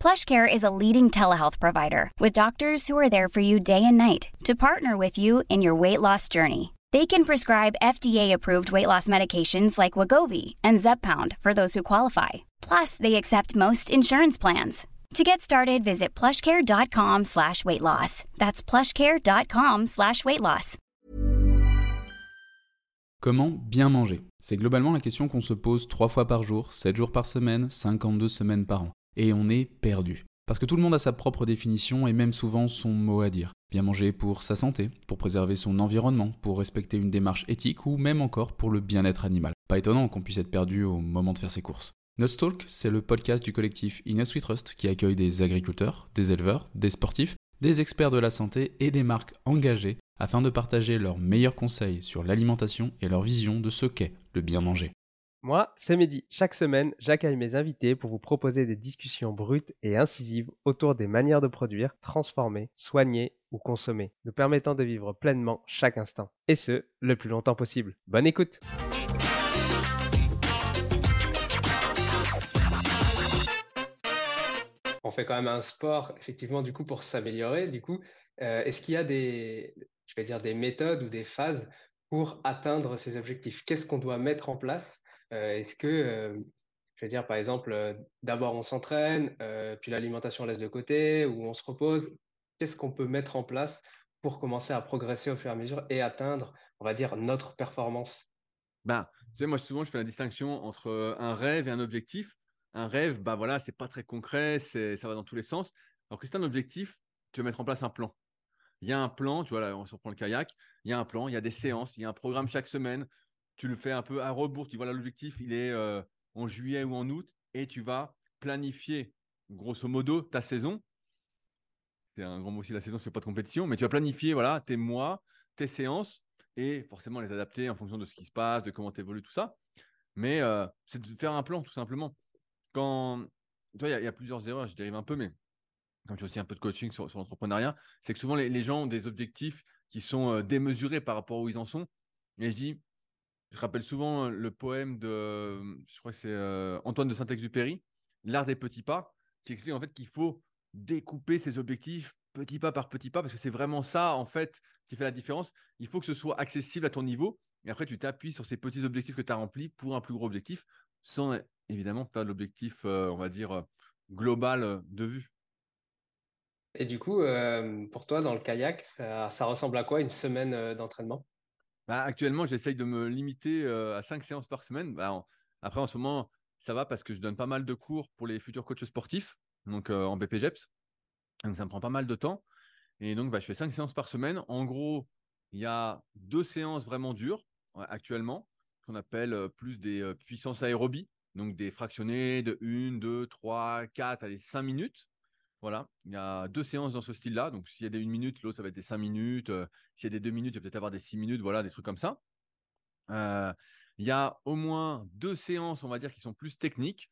PlushCare is a leading telehealth provider with doctors who are there for you day and night to partner with you in your weight loss journey. They can prescribe FDA-approved weight loss medications like Wagovi and Zepbound for those who qualify. Plus, they accept most insurance plans. To get started, visit plushcare.com slash weight loss. That's plushcare.com slash weight loss. Comment bien manger C'est globalement la question qu'on se pose 3 fois par jour, 7 jours par semaine, 52 semaines par an. Et on est perdu. Parce que tout le monde a sa propre définition et même souvent son mot à dire. Bien manger pour sa santé, pour préserver son environnement, pour respecter une démarche éthique ou même encore pour le bien-être animal. Pas étonnant qu'on puisse être perdu au moment de faire ses courses. Nutstalk, c'est le podcast du collectif Inus We Trust qui accueille des agriculteurs, des éleveurs, des sportifs, des experts de la santé et des marques engagées afin de partager leurs meilleurs conseils sur l'alimentation et leur vision de ce qu'est le bien manger. Moi, c'est Mehdi. Chaque semaine, j'accueille mes invités pour vous proposer des discussions brutes et incisives autour des manières de produire, transformer, soigner ou consommer, nous permettant de vivre pleinement chaque instant. Et ce, le plus longtemps possible. Bonne écoute On fait quand même un sport, effectivement, du coup, pour s'améliorer. Du coup, euh, est-ce qu'il y a des, je vais dire, des méthodes ou des phases pour atteindre ces objectifs? Qu'est-ce qu'on doit mettre en place? Euh, Est-ce que, euh, je vais dire, par exemple, euh, d'abord on s'entraîne, puis l'alimentation on laisse de côté, ou on se repose? Qu'est-ce qu'on peut mettre en place pour commencer à progresser au fur et à mesure et atteindre, on va dire, notre performance? Ben, tu sais, moi, souvent, je fais la distinction entre un rêve et un objectif. Un rêve, bah voilà, c'est pas très concret, c'est, ça va dans tous les sens. Alors que c'est un objectif, tu veux mettre en place un plan. Il y a un plan, tu vois, là, on se reprend le kayak, il y a un plan, il y a des séances, il y a un programme chaque semaine. Tu le fais un peu à rebours, tu vois, là, l'objectif, il est euh, en juillet ou en août, et tu vas planifier, grosso modo, ta saison. C'est un grand mot aussi, la saison, c'est pas de compétition, mais tu vas planifier, voilà, tes mois, tes séances, et forcément les adapter en fonction de ce qui se passe, de comment tu évolues, tout ça. Mais euh, c'est de faire un plan, tout simplement. Quand, tu vois, il y, y a plusieurs erreurs, je dérive un peu, mais comme tu as aussi un peu de coaching sur, l'entrepreneuriat, c'est que souvent les, gens ont des objectifs qui sont euh, démesurés par rapport à où ils en sont. Et je dis, je rappelle souvent euh, le poème de, je crois que c'est euh, Antoine de Saint-Exupéry, L'art des petits pas, qui explique en fait qu'il faut découper ses objectifs petit pas par petit pas, parce que c'est vraiment ça en fait qui fait la différence. Il faut que ce soit accessible à ton niveau, et après tu t'appuies sur ces petits objectifs que tu as remplis pour un plus gros objectif, sans évidemment perdre l'objectif, on va dire, global de vue. Et du coup, euh, pour toi, dans le kayak, ça, ressemble à quoi une semaine euh, d'entraînement? Bah, actuellement, j'essaye de me limiter euh, à 5 séances par semaine. Bah, Après, en ce moment, ça va parce que je donne pas mal de cours pour les futurs coachs sportifs, donc en BPGEPS. Donc, ça me prend pas mal de temps. Et donc, bah, je fais 5 séances par semaine. En gros, il y a deux séances vraiment dures actuellement, qu'on appelle plus des puissances aérobies, donc des fractionnés de 1, 2, 3, 4, allez, 5 minutes. Voilà, il y a deux séances dans ce style-là. Donc, s'il y a des 1 minute, l'autre, ça va être des 5 minutes. Euh, s'il y a des 2 minutes, il va peut-être avoir des 6 minutes. Voilà, des trucs comme ça. Euh, il y a au moins deux séances, on va dire, qui sont plus techniques,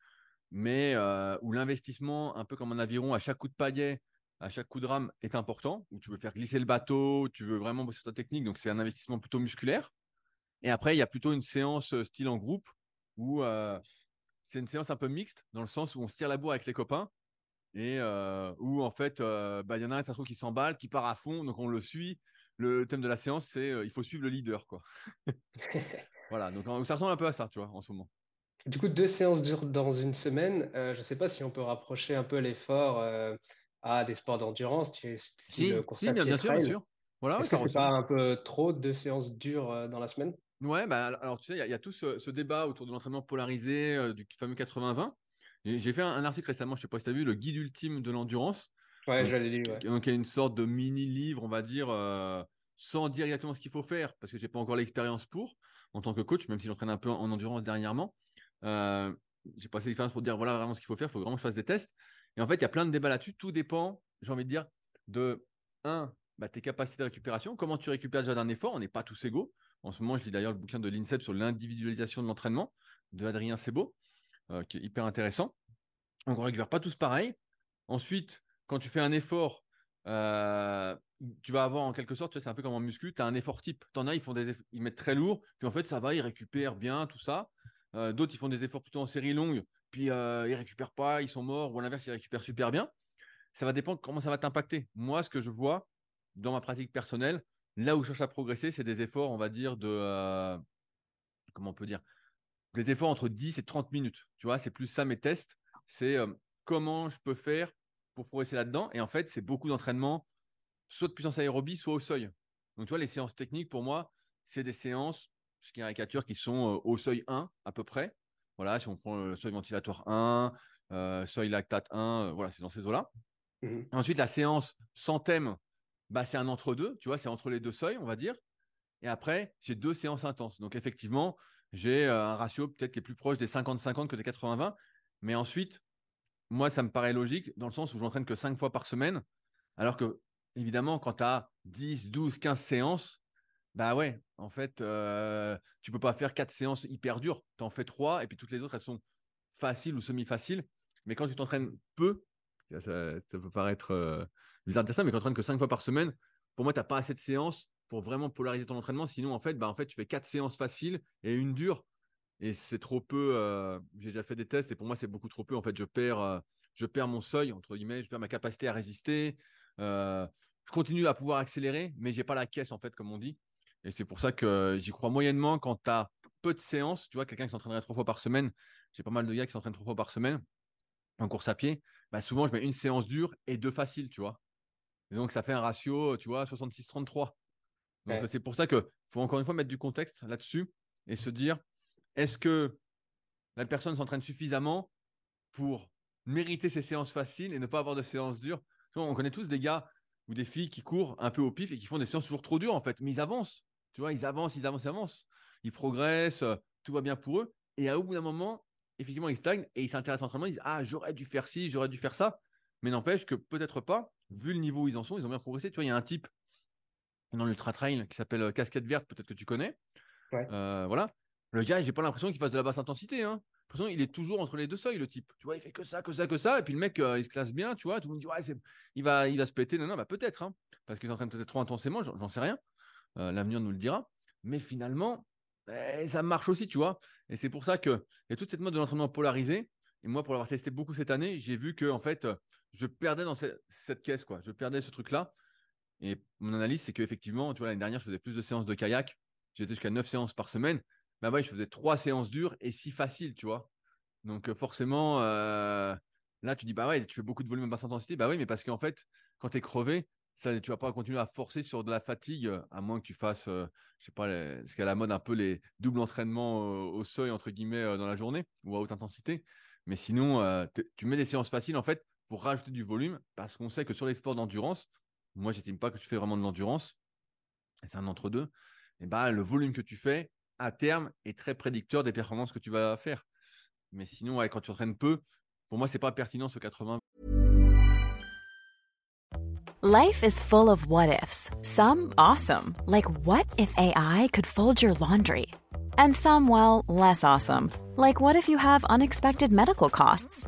mais euh, où l'investissement, un peu comme un aviron, à chaque coup de paillet, à chaque coup de rame, est important. Où tu veux faire glisser le bateau, tu veux vraiment bosser ta technique. Donc, c'est un investissement plutôt musculaire. Et après, il y a plutôt une séance style en groupe où c'est une séance un peu mixte, dans le sens où on se tire la bourre avec les copains et euh, où en fait, euh, bah, il y en a un, ça se trouve, qui s'emballe, qui part à fond, donc on le suit. Le thème de la séance, c'est euh, il faut suivre le leader, quoi. voilà, donc ça ressemble un peu à ça, tu vois, en ce moment. Du coup, deux séances dures dans une semaine. je ne sais pas si on peut rapprocher un peu l'effort à des sports d'endurance, tu- Si, bien, sûr, bien sûr. Voilà, Est-ce que c'est pas un peu trop de séances dures dans la semaine? Ouais, bah, alors tu sais, il y, a tout ce, débat autour de l'entraînement polarisé, du fameux 80-20. J'ai fait un, article récemment, je sais pas si tu as vu, le guide ultime de l'endurance. Ouais, j'allais lire. Ouais. Donc, il y a une sorte de mini-livre, on va dire, sans dire exactement ce qu'il faut faire, parce que j'ai pas encore l'expérience pour, en tant que coach, même si j'entraîne un peu en, endurance dernièrement. Euh, j'ai passé l'expérience pour dire voilà vraiment ce qu'il faut faire, il faut vraiment que je fasse des tests. Et en fait, il y a plein de débats là-dessus. Tout dépend, j'ai envie de dire, de un, bah, tes capacités de récupération, comment tu récupères déjà d'un effort? On n'est pas tous égaux. En ce moment, je lis d'ailleurs le bouquin de l'INSEP sur l'individualisation de l'entraînement de Adrien Sebo, euh, qui est hyper intéressant. On ne récupère pas tous pareil. Ensuite, quand tu fais un effort, euh, tu vas avoir en quelque sorte, c'est un peu comme en muscu, tu as un effort type. Tu as, ils, font des ils mettent très lourd, puis en fait, ça va, ils récupèrent bien, tout ça. Euh, d'autres, ils font des efforts plutôt en série longue, puis ils récupèrent pas, ils sont morts, ou à l'inverse, ils récupèrent super bien. Ça va dépendre comment ça va t'impacter. Moi, ce que je vois dans ma pratique personnelle, là où je cherche à progresser, c'est des efforts, on va dire, de. Comment on peut dire Des efforts entre 10 et 30 minutes. Tu vois, c'est plus ça mes tests. C'est comment je peux faire pour progresser là-dedans. Et en fait, c'est beaucoup d'entraînement, soit de puissance aérobie, soit au seuil. Donc, tu vois, les séances techniques, pour moi, c'est des séances, je caricature, qui sont euh, au seuil 1 à peu près. Voilà, si on prend le seuil ventilatoire 1, euh, seuil lactate 1, euh, voilà, c'est dans ces eaux-là. Mmh Ensuite, la séance sans thème, bah, c'est un entre-deux, tu vois, c'est entre les deux seuils, on va dire. Et après, j'ai deux séances intenses. Donc, effectivement, j'ai un ratio peut-être qui est plus proche des 50-50 que des 80-20. Mais ensuite, moi, ça me paraît logique dans le sens où je n'entraîne que 5 fois par semaine. Alors que, évidemment, quand tu as 10, 12, 15 séances, bah ouais, en fait, euh, tu peux pas faire 4 séances hyper dures. Tu en fais 3 et puis toutes les autres, elles sont faciles ou semi-faciles. Mais quand tu t'entraînes peu, ça, peut paraître euh, bizarre de dire ça, mais quand tu t'entraînes que 5 fois par semaine, pour moi, tu n'as pas assez de séances pour vraiment polariser ton entraînement. Sinon, en fait, bah, en fait tu fais 4 séances faciles et une dure. Et c'est trop peu. Euh, j'ai déjà fait des tests et pour moi, c'est beaucoup trop peu. En fait, je perds, euh, je perds mon seuil, entre guillemets, je perds ma capacité à résister. Euh, je continue à pouvoir accélérer, mais j'ai pas la caisse, en fait, comme on dit. Et c'est pour ça que j'y crois moyennement quand tu as peu de séances. Tu vois, quelqu'un qui s'entraînerait trois fois par semaine. J'ai pas mal de gars qui s'entraînent trois fois par semaine en course à pied. Bah, souvent, je mets une séance dure et deux faciles, tu vois. Et donc, ça fait un ratio, tu vois, 66-33. C'est pour ça qu'il faut encore une fois mettre du contexte là-dessus et se dire est-ce que la personne s'entraîne suffisamment pour mériter ses séances faciles et ne pas avoir de séances dures? On connaît tous des gars ou des filles qui courent un peu au pif et qui font des séances toujours trop dures en fait, mais ils avancent. Tu vois, ils avancent, ils avancent, ils avancent. Ils progressent, euh, tout va bien pour eux. Et à au bout d'un moment, effectivement, ils stagnent et ils s'intéressent à l'entraînement. Ils disent Ah, j'aurais dû faire ci, j'aurais dû faire ça. Mais n'empêche que peut-être pas, vu le niveau où ils en sont, ils ont bien progressé. Tu vois, il y a un type dans l'ultra trail qui s'appelle euh, Casquette Verte, peut-être que tu connais. Euh, voilà. Le gars, j'ai pas l'impression qu'il fasse de la basse intensité. Hein. L'impression il est toujours entre les deux seuils, le type. Tu vois, il fait que ça, que ça, que ça. Et puis le mec, euh, il se classe bien, tu vois. Tout le monde dit, ouais, il, va, il va se péter. Non, non, bah peut-être. Hein, parce qu'il s'entraîne peut-être trop intensément, j'en sais rien. Euh, l'avenir nous le dira. Mais finalement, eh, ça marche aussi, tu vois. Et c'est pour ça qu'il y a toute cette mode de l'entraînement polarisé. Et moi, pour l'avoir testé beaucoup cette année, j'ai vu que en fait, je perdais dans cette, cette caisse, quoi. Je perdais ce truc-là. Et mon analyse, c'est qu'effectivement, tu vois, l'année dernière, je faisais plus de séances de kayak. J'étais jusqu'à 9 séances par semaine bah ouais, je faisais trois séances dures et six faciles, tu vois. Donc forcément, là, tu dis, bah ouais, tu fais beaucoup de volume à basse intensité. Bah oui, mais parce qu'en fait, quand tu es crevé, ça, tu vas pas continuer à forcer sur de la fatigue, à moins que tu fasses, je sais pas, ce qu'à la mode un peu les doubles entraînements au seuil, entre guillemets, dans la journée ou à haute intensité. Mais sinon, tu mets des séances faciles, en fait, pour rajouter du volume, parce qu'on sait que sur les sports d'endurance, moi, j'estime pas que je fais vraiment de l'endurance, c'est un entre-deux, et bah, le volume que tu fais, à terme est très prédicteur des performances que tu vas faire. Mais sinon, quand tu entraînes peu, pour moi, c'est pas pertinent ce 80. Life is full of what ifs. Some awesome, like what if AI could fold your laundry? And some, well, less awesome, like what if you have unexpected medical costs?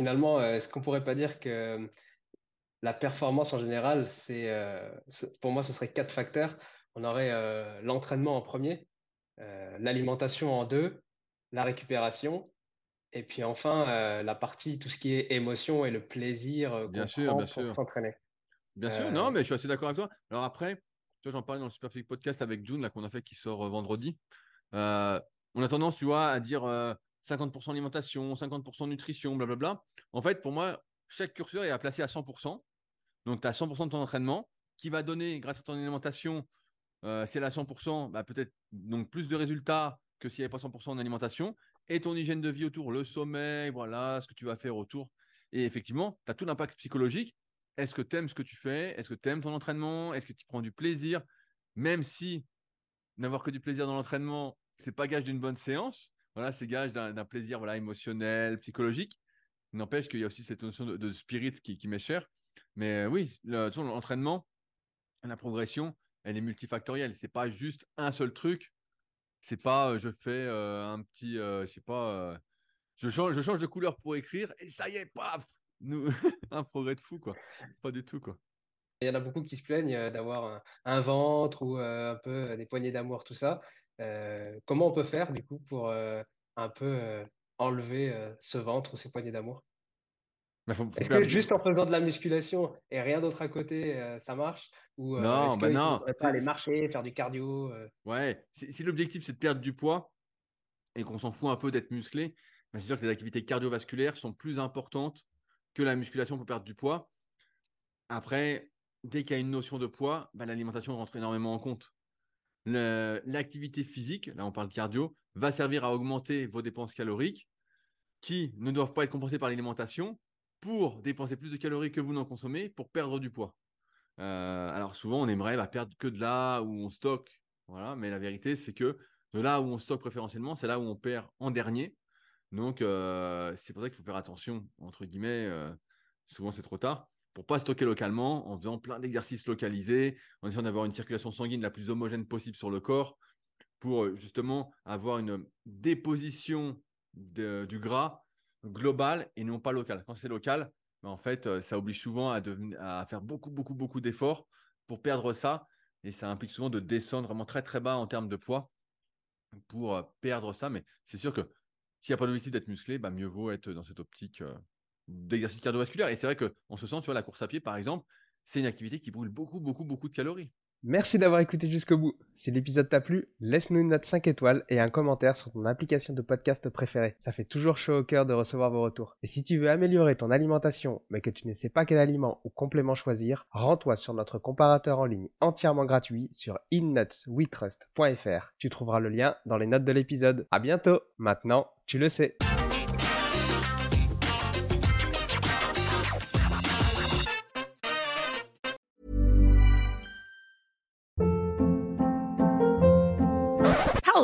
Finalement, euh, est-ce qu'on pourrait pas dire que la performance en général, c'est, euh, pour moi, ce serait quatre facteurs. On aurait euh, l'entraînement en premier, euh, l'alimentation en deux, la récupération, et puis enfin euh, la partie, tout ce qui est émotion et le plaisir euh, Bien sûr, bien pour s'entraîner. Bien sûr, Euh, non, mais je suis assez d'accord avec toi. Alors après, tu vois, j'en parlais dans le Superphysique Podcast avec June, là, qu'on a fait, qui sort euh, vendredi. Euh, on a tendance, tu vois, à dire euh, 50% alimentation, 50% nutrition, blablabla. En fait, pour moi, chaque curseur est à placer à 100%. Donc, tu as 100% de ton entraînement qui va donner, grâce à ton alimentation, euh, si elle est à 100%, bah, peut-être donc plus de résultats que s'il n'y avait pas 100% en alimentation. Et ton hygiène de vie autour, le sommeil, voilà, ce que tu vas faire autour. Et effectivement, tu as tout l'impact psychologique. Est-ce que tu aimes ce que tu fais? Est-ce que tu aimes ton entraînement? Est-ce que tu prends du plaisir? Même si n'avoir que du plaisir dans l'entraînement, c'est pas gage d'une bonne séance. Voilà, c'est gage d'un plaisir voilà, émotionnel, psychologique. N'empêche qu'il y a aussi cette notion de, spirit qui, m'est chère. Mais euh, oui, le- l'entraînement, la progression, elle est multifactorielle. C'est pas juste un seul truc. C'est pas euh, je fais euh, un petit, euh, je sais pas, je, change, de couleur pour écrire et ça y est, paf nous, Un progrès de fou, quoi. Pas du tout, quoi. Il y en a beaucoup qui se plaignent d'avoir un, ventre ou un peu des poignées d'amour, tout ça. Euh, comment on peut faire du coup pour euh, un peu euh, enlever ce ventre ou ces poignées d'amour? Mais faut- faut Est-ce que juste en faisant de la musculation et rien d'autre à côté, euh, ça marche? Ou euh, Non, est-ce bah qu'il non. faudrait pas C'est- aller c'est- marcher, faire du cardio? euh, Ouais, si, si l'objectif c'est de perdre du poids et qu'on s'en fout un peu d'être musclé, bah, c'est sûr que les activités cardiovasculaires sont plus importantes que la musculation pour perdre du poids. Après, dès qu'il y a une notion de poids, bah, l'alimentation rentre énormément en compte. L'activité physique, là on parle cardio, va servir à augmenter vos dépenses caloriques qui ne doivent pas être compensées par l'alimentation pour dépenser plus de calories que vous n'en consommez pour perdre du poids. Euh, alors souvent, on aimerait bah, perdre que de là où on stocke, voilà, mais la vérité, c'est que de là où on stocke préférentiellement, c'est là où on perd en dernier. Donc, euh, c'est pour ça qu'il faut faire attention, entre guillemets, euh, souvent c'est trop tard, pour pas stocker localement, en faisant plein d'exercices localisés, en essayant d'avoir une circulation sanguine la plus homogène possible sur le corps, pour euh, justement avoir une déposition du gras global et non pas local. Quand c'est local, bah, en fait, euh, ça oblige souvent à, faire beaucoup, beaucoup, beaucoup d'efforts pour perdre ça. Et ça implique souvent de descendre vraiment très, très bas en termes de poids pour euh, perdre ça. Mais c'est sûr que s'il n'y a pas d'objectif d'être musclé, bah, mieux vaut être dans cette optique d'exercice cardiovasculaire. Et c'est vrai qu'en ce sens, tu vois, la course à pied, par exemple, c'est une activité qui brûle beaucoup, beaucoup, beaucoup de calories. Merci d'avoir écouté jusqu'au bout. Si l'épisode t'a plu, laisse-nous une note 5 étoiles et un commentaire sur ton application de podcast préférée. Ça fait toujours chaud au cœur de recevoir vos retours. Et si tu veux améliorer ton alimentation, mais que tu ne sais pas quel aliment ou complément choisir, rends-toi sur notre comparateur en ligne entièrement gratuit sur innutsweetrust.fr. Tu trouveras le lien dans les notes de l'épisode. À bientôt. Maintenant, tu le sais.